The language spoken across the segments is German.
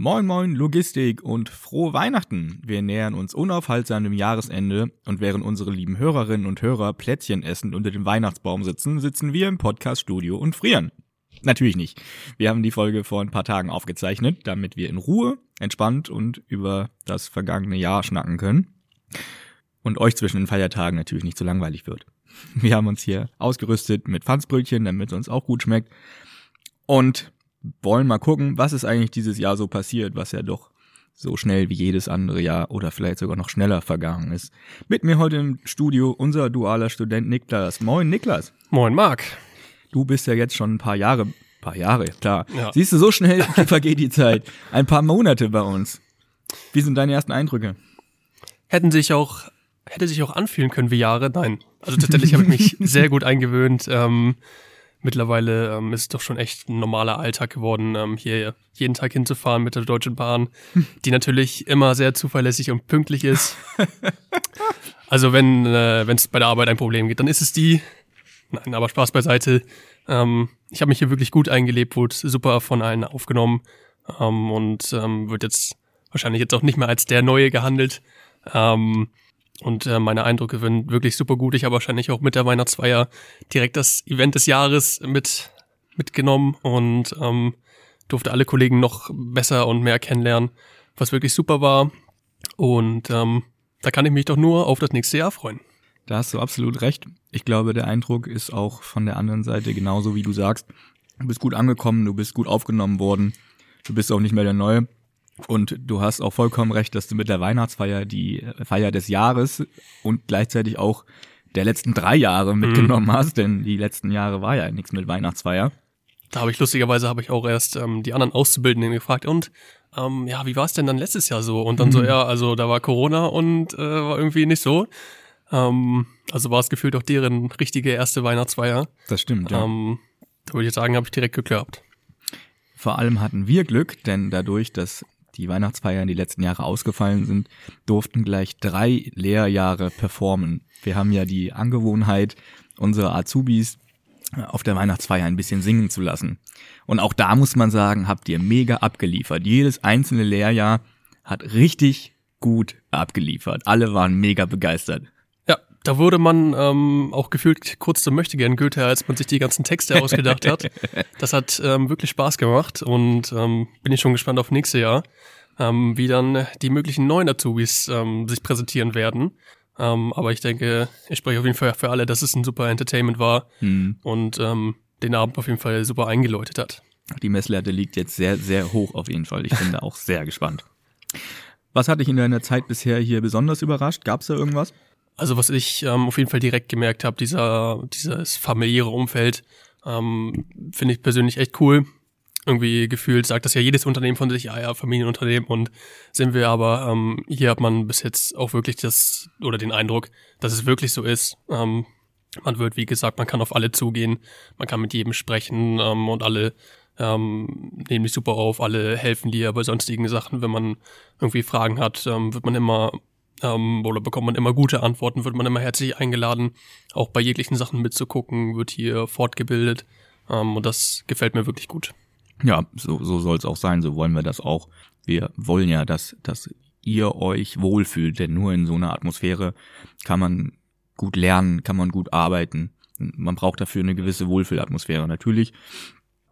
Moin Moin Logistik und frohe Weihnachten. Wir nähern uns unaufhaltsam dem Jahresende und während unsere lieben Hörerinnen und Hörer Plätzchen essen unter dem Weihnachtsbaum sitzen, sitzen wir im Podcaststudio und frieren. Natürlich nicht. Wir haben die Folge vor ein paar Tagen aufgezeichnet, damit wir in Ruhe, entspannt und über das vergangene Jahr schnacken können. Und euch zwischen den Feiertagen natürlich nicht so langweilig wird. Wir haben uns hier ausgerüstet mit Pfandsbrötchen, damit es uns auch gut schmeckt. Und wollen mal gucken, was ist eigentlich dieses Jahr so passiert, was ja doch so schnell wie jedes andere Jahr oder vielleicht sogar noch schneller vergangen ist. Mit mir heute im Studio unser dualer Student Niklas. Moin Niklas. Moin Marc. Du bist ja jetzt schon ein paar Jahre, paar Jahre, klar. Ja. Siehst du, so schnell vergeht die Zeit. Ein paar Monate bei uns. Wie sind deine ersten Eindrücke? Hätten sich auch, hätte sich auch anfühlen können wie Jahre. Nein. Also tatsächlich habe ich mich sehr gut eingewöhnt. Ähm, mittlerweile ähm, ist es doch schon echt ein normaler Alltag geworden, ähm, hier jeden Tag hinzufahren mit der Deutschen Bahn, die natürlich immer sehr zuverlässig und pünktlich ist. also wenn äh, es bei der Arbeit ein Problem gibt, dann ist es die. Nein, aber Spaß beiseite. Ähm, ich habe mich hier wirklich gut eingelebt, wurde super von allen aufgenommen ähm, und ähm, wird jetzt wahrscheinlich jetzt auch nicht mehr als der Neue gehandelt. Ähm, und äh, meine Eindrücke sind wirklich super gut. Ich habe wahrscheinlich auch mit der Weihnachtsfeier direkt das Event des Jahres mit mitgenommen und ähm, durfte alle Kollegen noch besser und mehr kennenlernen, was wirklich super war. Und ähm, da kann ich mich doch nur auf das nächste Jahr freuen. Da hast du absolut recht. Ich glaube, der Eindruck ist auch von der anderen Seite genauso, wie du sagst. Du bist gut angekommen, du bist gut aufgenommen worden. Du bist auch nicht mehr der Neue. Und du hast auch vollkommen recht, dass du mit der Weihnachtsfeier die Feier des Jahres und gleichzeitig auch der letzten drei Jahre mhm. mitgenommen mhm. hast, denn die letzten Jahre war ja nichts mit Weihnachtsfeier. Da habe ich lustigerweise habe ich auch erst ähm, die anderen Auszubildenden gefragt und ähm, ja, wie war es denn dann letztes Jahr so? Und dann mhm. so, ja, also da war Corona und äh, war irgendwie nicht so. Ähm, also war es gefühlt auch deren richtige erste Weihnachtsfeier. Das stimmt, ja. Ähm, da würde ich sagen, habe ich direkt geklappt. Vor allem hatten wir Glück, denn dadurch, dass die Weihnachtsfeiern die letzten Jahre ausgefallen sind, durften gleich drei Lehrjahre performen. Wir haben ja die Angewohnheit, unsere Azubis auf der Weihnachtsfeier ein bisschen singen zu lassen. Und auch da muss man sagen, habt ihr mega abgeliefert. Jedes einzelne Lehrjahr hat richtig gut abgeliefert. Alle waren mega begeistert. Da wurde man ähm, auch gefühlt kurz zum Möchtegern Goethe, als man sich die ganzen Texte ausgedacht hat. Das hat ähm, wirklich Spaß gemacht und ähm, bin ich schon gespannt auf nächstes Jahr ähm, wie dann die möglichen neuen Azubis ähm, sich präsentieren werden. Ähm, aber ich denke, ich spreche auf jeden Fall für alle, dass es ein super Entertainment war mhm. und ähm, den Abend auf jeden Fall super eingeläutet hat. Die Messlatte liegt jetzt sehr, sehr hoch auf jeden Fall. Ich bin da auch sehr gespannt. Was hat dich in deiner Zeit bisher hier besonders überrascht? Gab es da irgendwas? Also was ich ähm, auf jeden Fall direkt gemerkt habe, dieser dieses familiäre Umfeld, ähm, finde ich persönlich echt cool irgendwie gefühlt sagt das ja jedes Unternehmen von sich, ja, ja, Familienunternehmen und sind wir aber, ähm, hier hat man bis jetzt auch wirklich das oder den Eindruck, dass es wirklich so ist. Ähm, man wird, wie gesagt, man kann auf alle zugehen, man kann mit jedem sprechen ähm, und alle ähm, nehmen dich super auf, alle helfen dir bei sonstigen Sachen. Wenn man irgendwie Fragen hat, ähm, wird man immer ähm, oder bekommt man immer gute Antworten, wird man immer herzlich eingeladen, auch bei jeglichen Sachen mitzugucken, wird hier fortgebildet ähm, und das gefällt mir wirklich gut. Ja, so, so soll es auch sein, so wollen wir das auch. Wir wollen ja, dass, dass ihr euch wohlfühlt, denn nur in so einer Atmosphäre kann man gut lernen, kann man gut arbeiten. Man braucht dafür eine gewisse Wohlfühlatmosphäre natürlich.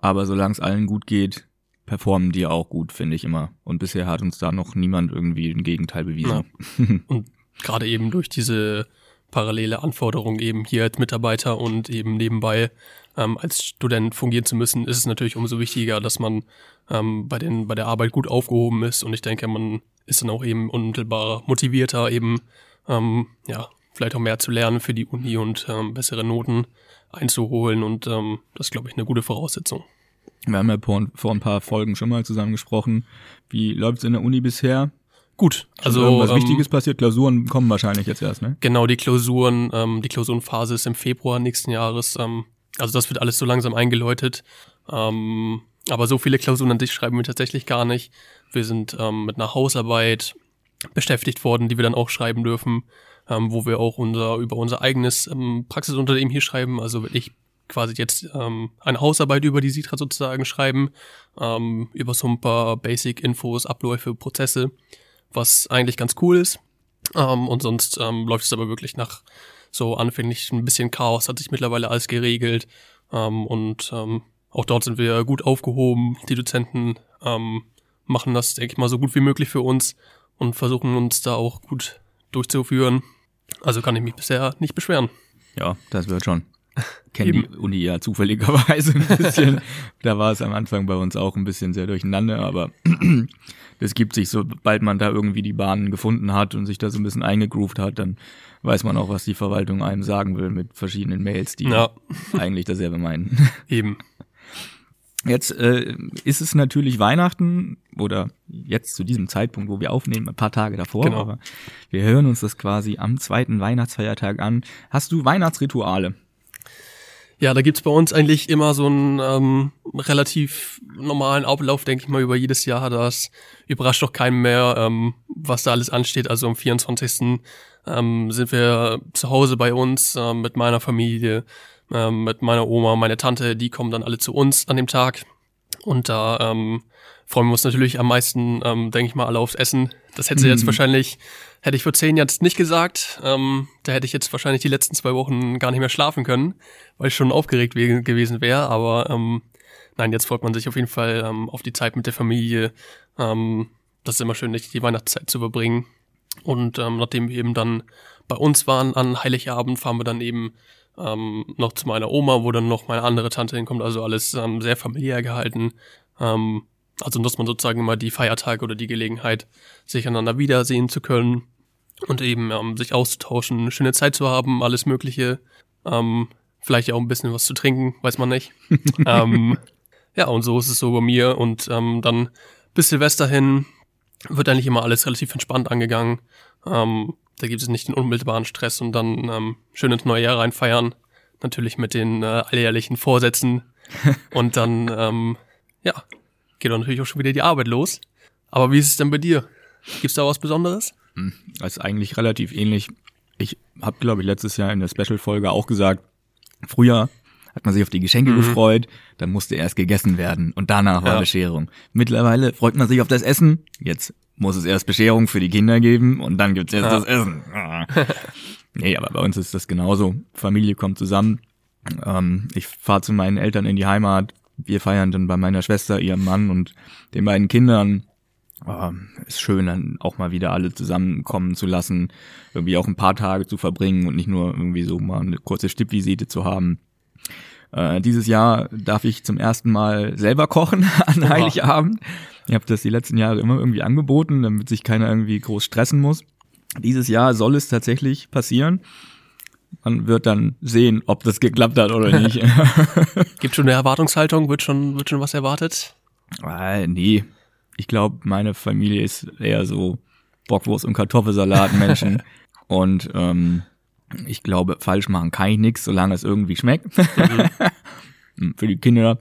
Aber solange es allen gut geht, performen die auch gut, finde ich immer. Und bisher hat uns da noch niemand irgendwie ein Gegenteil bewiesen. Ja. Und gerade eben durch diese parallele Anforderung eben hier als Mitarbeiter und eben nebenbei ähm, als Student fungieren zu müssen, ist es natürlich umso wichtiger, dass man ähm, bei, den, bei der Arbeit gut aufgehoben ist. Und ich denke, man ist dann auch eben unmittelbar motivierter, eben ähm, ja, vielleicht auch mehr zu lernen für die Uni und ähm, bessere Noten einzuholen. Und ähm, das ist, glaube ich, eine gute Voraussetzung. Wir haben ja vor, vor ein paar Folgen schon mal zusammen gesprochen. Wie läuft es in der Uni bisher? Gut, also irgendwas ähm, Wichtiges passiert. Klausuren kommen wahrscheinlich jetzt erst, ne? Genau, die Klausuren, ähm, die Klausurenphase ist im Februar nächsten Jahres. Ähm, also das wird alles so langsam eingeläutet. Ähm, aber so viele Klausuren an sich schreiben wir tatsächlich gar nicht. Wir sind ähm, mit einer Hausarbeit beschäftigt worden, die wir dann auch schreiben dürfen, ähm, wo wir auch unser über unser eigenes ähm, Praxisunternehmen hier schreiben. Also ich quasi jetzt ähm, eine Hausarbeit über die Sitra sozusagen schreiben, ähm, über so ein paar Basic-Infos, Abläufe, Prozesse, was eigentlich ganz cool ist. Ähm, und sonst ähm, läuft es aber wirklich nach so anfänglich ein bisschen Chaos, hat sich mittlerweile alles geregelt. Ähm, und ähm, auch dort sind wir gut aufgehoben. Die Dozenten ähm, machen das, denke ich mal, so gut wie möglich für uns und versuchen uns da auch gut durchzuführen. Also kann ich mich bisher nicht beschweren. Ja, das wird schon. Kennen die Uni ja zufälligerweise ein bisschen. da war es am Anfang bei uns auch ein bisschen sehr durcheinander, aber das gibt sich, sobald man da irgendwie die Bahnen gefunden hat und sich da so ein bisschen eingegroovt hat, dann weiß man auch, was die Verwaltung einem sagen will mit verschiedenen Mails, die ja. eigentlich dasselbe meinen. Eben. Jetzt äh, ist es natürlich Weihnachten oder jetzt zu diesem Zeitpunkt, wo wir aufnehmen, ein paar Tage davor. Genau. Aber wir hören uns das quasi am zweiten Weihnachtsfeiertag an. Hast du Weihnachtsrituale? Ja, da gibt's bei uns eigentlich immer so einen ähm, relativ normalen Ablauf, denke ich mal, über jedes Jahr. Das überrascht doch keinen mehr, ähm, was da alles ansteht. Also am 24. Ähm, sind wir zu Hause bei uns ähm, mit meiner Familie, ähm, mit meiner Oma, meine Tante, die kommen dann alle zu uns an dem Tag. Und da ähm, freuen wir uns natürlich am meisten, ähm, denke ich mal, alle aufs Essen. Das hätte sie jetzt mhm. wahrscheinlich, hätte ich vor zehn Jahren nicht gesagt. Ähm, da hätte ich jetzt wahrscheinlich die letzten zwei Wochen gar nicht mehr schlafen können, weil ich schon aufgeregt gewesen wäre. Aber ähm, nein, jetzt freut man sich auf jeden Fall ähm, auf die Zeit mit der Familie. Ähm, das ist immer schön, die Weihnachtszeit zu verbringen. Und ähm, nachdem wir eben dann bei uns waren an Heiligabend, fahren wir dann eben ähm, noch zu meiner Oma, wo dann noch meine andere Tante hinkommt. Also alles ähm, sehr familiär gehalten. Ähm, also nutzt man sozusagen immer die Feiertage oder die Gelegenheit, sich einander wiedersehen zu können und eben ähm, sich auszutauschen, eine schöne Zeit zu haben, alles Mögliche. Ähm, vielleicht auch ein bisschen was zu trinken, weiß man nicht. ähm, ja, und so ist es so bei mir. Und ähm, dann bis Silvester hin wird eigentlich immer alles relativ entspannt angegangen. Ähm, da gibt es nicht den unmittelbaren Stress und dann ähm, schön ins neue Jahr reinfeiern. Natürlich mit den äh, alljährlichen Vorsätzen. und dann, ähm, ja, geht dann natürlich auch schon wieder die Arbeit los. Aber wie ist es denn bei dir? Gibt's da was Besonderes? Hm, das ist eigentlich relativ ähnlich. Ich habe, glaube ich, letztes Jahr in der Special-Folge auch gesagt, früher hat man sich auf die Geschenke mhm. gefreut, dann musste erst gegessen werden und danach war ja. Bescherung. Mittlerweile freut man sich auf das Essen, jetzt muss es erst Bescherung für die Kinder geben und dann gibt's erst ja. das Essen. nee, aber bei uns ist das genauso. Familie kommt zusammen. Ähm, ich fahre zu meinen Eltern in die Heimat, wir feiern dann bei meiner Schwester, ihrem Mann und den beiden Kindern. Oh, ist schön, dann auch mal wieder alle zusammenkommen zu lassen, irgendwie auch ein paar Tage zu verbringen und nicht nur irgendwie so mal eine kurze Stippvisite zu haben. Äh, dieses Jahr darf ich zum ersten Mal selber kochen an Oha. Heiligabend. Ich habe das die letzten Jahre immer irgendwie angeboten, damit sich keiner irgendwie groß stressen muss. Dieses Jahr soll es tatsächlich passieren. Man wird dann sehen, ob das geklappt hat oder nicht. Gibt schon eine Erwartungshaltung? Wird schon, wird schon was erwartet? Ah, nee. Ich glaube, meine Familie ist eher so Bockwurst und Kartoffelsalat Menschen. und ähm, ich glaube, falsch machen kann ich nichts, solange es irgendwie schmeckt. Mhm. Für die Kinder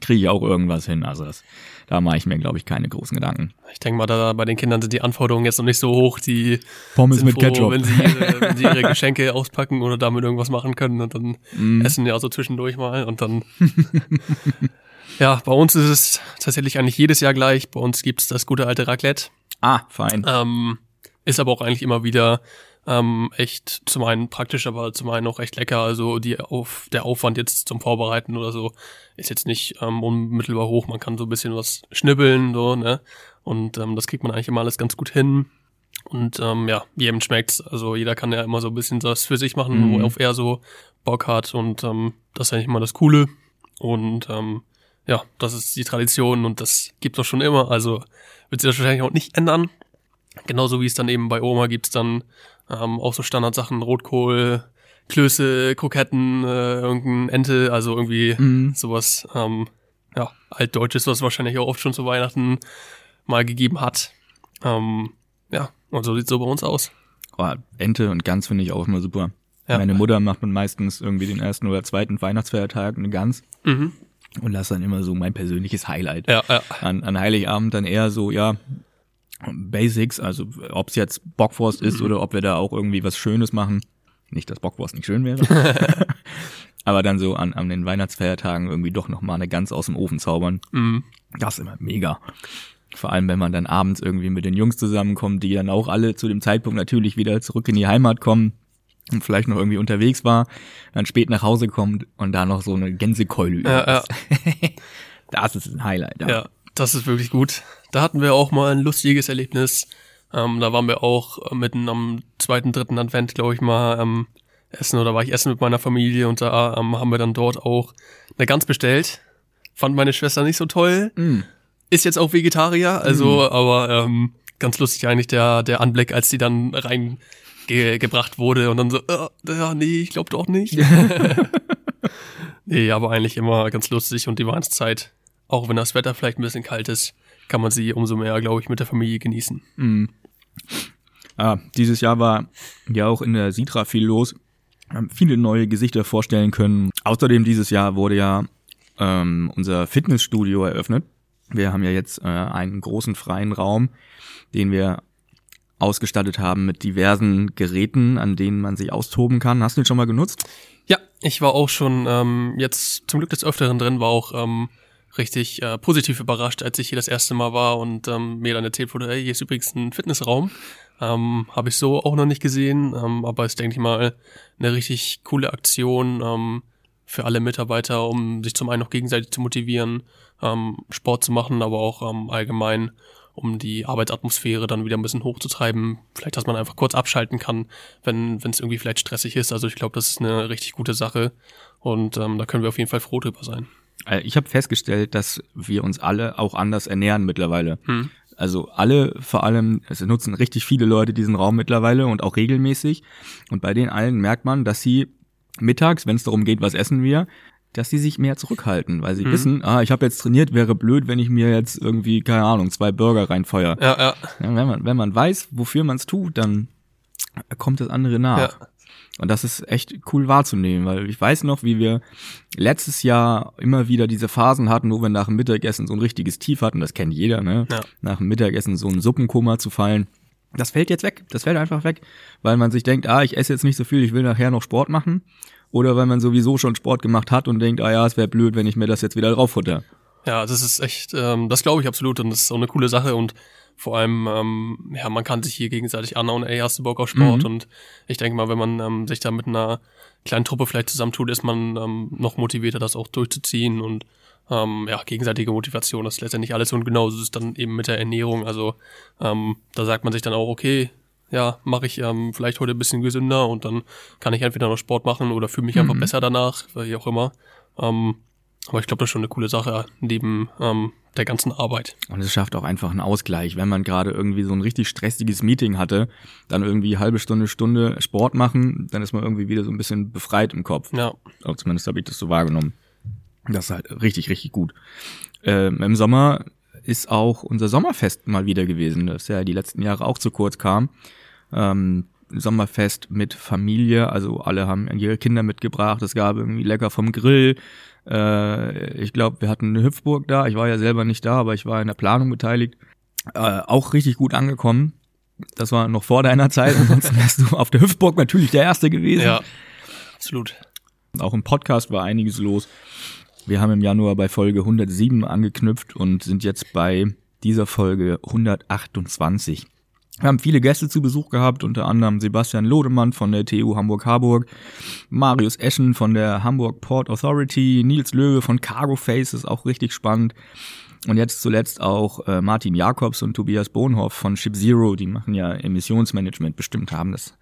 kriege ich auch irgendwas hin. Also das, da mache ich mir, glaube ich, keine großen Gedanken. Ich denke mal, da bei den Kindern sind die Anforderungen jetzt noch nicht so hoch. Die Pommes mit froh, Ketchup. Wenn sie, ihre, wenn sie ihre Geschenke auspacken oder damit irgendwas machen können und dann mm. essen ja so zwischendurch mal und dann. ja, bei uns ist es tatsächlich eigentlich jedes Jahr gleich. Bei uns gibt's das gute alte Raclette. Ah, fein. Ähm, ist aber auch eigentlich immer wieder ähm, echt zum einen praktisch, aber zum einen auch recht lecker. Also die auf der Aufwand jetzt zum Vorbereiten oder so ist jetzt nicht ähm, unmittelbar hoch. Man kann so ein bisschen was schnibbeln, so, ne? Und ähm, das kriegt man eigentlich immer alles ganz gut hin. Und ähm, ja, jedem schmeckt's. Also jeder kann ja immer so ein bisschen das für sich machen, mhm. worauf er so Bock hat. Und ähm, das ist eigentlich immer das Coole. Und ähm, ja, das ist die Tradition und das gibt es schon immer. Also wird sich das wahrscheinlich auch nicht ändern. Genauso wie es dann eben bei Oma gibt's dann ähm, auch so Standardsachen, Rotkohl, Klöße, Kroketten, äh, irgendein Ente, also irgendwie mhm. sowas, ähm, ja, altdeutsches, was wahrscheinlich auch oft schon zu Weihnachten mal gegeben hat. Ähm, ja, und so sieht's so bei uns aus. Oh, Ente und Gans finde ich auch immer super. Ja. Meine Mutter macht man meistens irgendwie den ersten oder zweiten Weihnachtsfeiertag eine Gans. Mhm. Und das dann immer so mein persönliches Highlight. Ja, ja. An, an Heiligabend dann eher so, ja, Basics, also ob es jetzt Bockwurst ist mhm. oder ob wir da auch irgendwie was Schönes machen. Nicht, dass Bockwurst nicht schön wäre. Aber dann so an, an den Weihnachtsfeiertagen irgendwie doch nochmal eine Gans aus dem Ofen zaubern. Mhm. Das ist immer mega. Vor allem, wenn man dann abends irgendwie mit den Jungs zusammenkommt, die dann auch alle zu dem Zeitpunkt natürlich wieder zurück in die Heimat kommen und vielleicht noch irgendwie unterwegs war, dann spät nach Hause kommt und da noch so eine Gänsekeule über Ja, ja. ist. Das ist ein Highlight. Ja. Ja, das ist wirklich gut. Da hatten wir auch mal ein lustiges Erlebnis. Ähm, da waren wir auch äh, mitten am zweiten, dritten Advent, glaube ich mal, ähm, essen oder war ich essen mit meiner Familie und da ähm, haben wir dann dort auch eine Gans bestellt. Fand meine Schwester nicht so toll. Mm. Ist jetzt auch Vegetarier, also, aber ähm, ganz lustig eigentlich der, der Anblick, als die dann rein ge wurde und dann so, äh, ja, nee, ich glaube doch nicht. nee, aber eigentlich immer ganz lustig und die Weihnachtszeit, auch wenn das Wetter vielleicht ein bisschen kalt ist, kann man sie umso mehr, glaube ich, mit der Familie genießen. Ah, dieses Jahr war ja auch in der Sitra viel los. Wir haben viele neue Gesichter vorstellen können. Außerdem dieses Jahr wurde ja ähm, unser Fitnessstudio eröffnet. Wir haben ja jetzt äh, einen großen freien Raum, den wir ausgestattet haben mit diversen Geräten, an denen man sich austoben kann. Hast du den schon mal genutzt? Ja, ich war auch schon ähm, jetzt zum Glück des Öfteren drin, war auch ähm, richtig äh, positiv überrascht, als ich hier das erste Mal war und ähm, mir dann erzählt wurde, hey, hier ist übrigens ein Fitnessraum. Ähm, Habe ich so auch noch nicht gesehen, ähm, aber ist, denke ich mal, eine richtig coole Aktion ähm, für alle Mitarbeiter, um sich zum einen noch gegenseitig zu motivieren, ähm, Sport zu machen, aber auch ähm, allgemein, um die Arbeitsatmosphäre dann wieder ein bisschen hochzutreiben. Vielleicht, dass man einfach kurz abschalten kann, wenn es irgendwie vielleicht stressig ist. Also ich glaube, das ist eine richtig gute Sache und ähm, da können wir auf jeden Fall froh drüber sein. Äh, Ich habe festgestellt, dass wir uns alle auch anders ernähren mittlerweile. Hm. Also alle, vor allem, es nutzen richtig viele Leute diesen Raum mittlerweile und auch regelmäßig. Und bei den allen merkt man, dass sie mittags, wenn es darum geht, was essen wir, dass sie sich mehr zurückhalten, weil sie Mhm. wissen, ah, ich habe jetzt trainiert, wäre blöd, wenn ich mir jetzt irgendwie, keine Ahnung, zwei Burger reinfeuer. Ja, ja, Ja, wenn, man, wenn man weiß, wofür man es tut, dann kommt das andere nach. ja. Und das ist echt cool wahrzunehmen, weil ich weiß noch, wie wir letztes Jahr immer wieder diese Phasen hatten, wo wir nach dem Mittagessen so ein richtiges Tief hatten. Das kennt jeder, ne? Ja. Nach dem Mittagessen so ein Suppenkoma zu fallen. Das fällt jetzt weg. Das fällt einfach weg, weil man sich denkt, ah, ich esse jetzt nicht so viel, ich will nachher noch Sport machen. Oder weil man sowieso schon Sport gemacht hat und denkt, ah ja, es wäre blöd, wenn ich mir das jetzt wieder drauffutter. Ja, das ist echt, ähm, das glaube ich absolut und das ist auch eine coole Sache und vor allem, ähm, ja, man kann sich hier gegenseitig anhauen, ey, hast du Bock auf Sport? Mhm. Und ich denke mal, wenn man ähm, sich da mit einer kleinen Truppe vielleicht zusammentut, ist man ähm, noch motivierter, das auch durchzuziehen und ähm, ja, gegenseitige Motivation, das ist letztendlich alles und genauso ist es dann eben mit der Ernährung. Also ähm, da sagt man sich dann auch, okay, ja, mache ich ähm, vielleicht heute ein bisschen gesünder und dann kann ich entweder noch Sport machen oder fühle mich einfach Mhm. besser danach, wie auch immer. Ähm, aber ich glaube, das ist schon eine coole Sache neben ähm, der ganzen Arbeit. Und es schafft auch einfach einen Ausgleich. Wenn man gerade irgendwie so ein richtig stressiges Meeting hatte, dann irgendwie halbe Stunde, Stunde Sport machen, dann ist man irgendwie wieder so ein bisschen befreit im Kopf. Ja, Auch zumindest habe ich das so wahrgenommen. Das ist halt richtig, richtig gut. Ähm, Im Sommer ist auch unser Sommerfest mal wieder gewesen, das ja die letzten Jahre auch zu kurz kam. Ähm, Sommerfest mit Familie, also alle haben ihre Kinder mitgebracht, es gab irgendwie lecker vom Grill. Äh, ich glaube, wir hatten eine Hüpfburg da, ich war ja selber nicht da, aber ich war in der Planung beteiligt. Äh, auch richtig gut angekommen. Das war noch vor deiner Zeit, ansonsten wärst du auf der Hüpfburg natürlich der Erste gewesen. ja, absolut. Auch im Podcast war einiges los. Wir haben im Januar bei Folge 107 angeknüpft und sind jetzt bei dieser Folge 128. Wir haben viele Gäste zu Besuch gehabt, unter anderem Sebastian Lodemann von der TU Hamburg-Harburg, Marius Eschen von der Hamburg Port Authority, Nils Löwe von Cargo Face, ist auch richtig spannend. Und jetzt zuletzt auch äh, Martin Jakobs und Tobias Bohnhoff von Ship Zero, die machen ja Emissionsmanagement, bestimmt haben das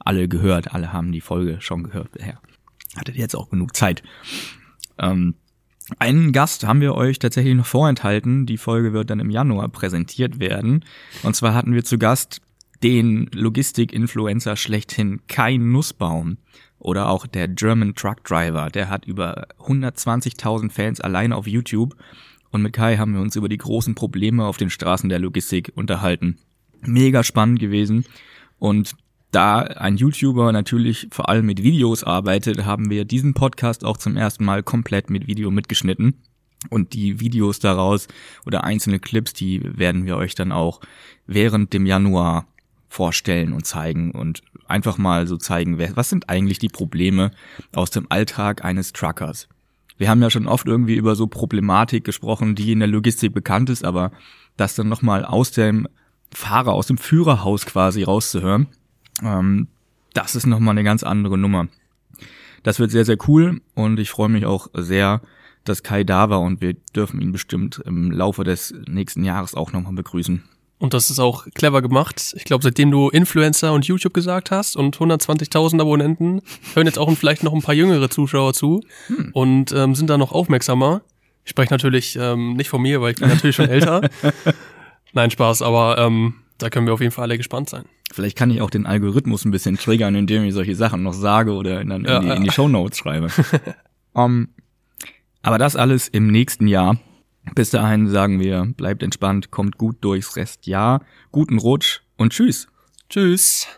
alle gehört, alle haben die Folge schon gehört bisher. Hattet jetzt auch genug Zeit. Ähm, einen Gast haben wir euch tatsächlich noch vorenthalten. Die Folge wird dann im Januar präsentiert werden. Und zwar hatten wir zu Gast den Logistik-Influencer schlechthin Kai Nussbaum oder auch der German Truck Driver. Der hat über 120.000 Fans allein auf YouTube. Und mit Kai haben wir uns über die großen Probleme auf den Straßen der Logistik unterhalten. Mega spannend gewesen. Und da ein YouTuber natürlich vor allem mit Videos arbeitet, haben wir diesen Podcast auch zum ersten Mal komplett mit Video mitgeschnitten. Und die Videos daraus oder einzelne Clips, die werden wir euch dann auch während dem Januar vorstellen und zeigen und einfach mal so zeigen, was sind eigentlich die Probleme aus dem Alltag eines Truckers. Wir haben ja schon oft irgendwie über so Problematik gesprochen, die in der Logistik bekannt ist, aber das dann nochmal aus dem Fahrer, aus dem Führerhaus quasi rauszuhören, ähm, das ist nochmal eine ganz andere Nummer. Das wird sehr, sehr cool und ich freue mich auch sehr, dass Kai da war und wir dürfen ihn bestimmt im Laufe des nächsten Jahres auch nochmal begrüßen. Und das ist auch clever gemacht. Ich glaube, seitdem du Influencer und YouTube gesagt hast und 120.000 Abonnenten, hören jetzt auch vielleicht noch ein paar jüngere Zuschauer zu hm. und ähm, sind da noch aufmerksamer. Ich spreche natürlich ähm, nicht von mir, weil ich bin natürlich schon älter. Nein, Spaß, aber ähm, da können wir auf jeden Fall alle gespannt sein. Vielleicht kann ich auch den Algorithmus ein bisschen triggern, indem ich solche Sachen noch sage oder in, in, ja, die, in die Show Notes schreibe. um, aber das alles im nächsten Jahr. Bis dahin sagen wir, bleibt entspannt, kommt gut durchs Restjahr, guten Rutsch und tschüss. Tschüss.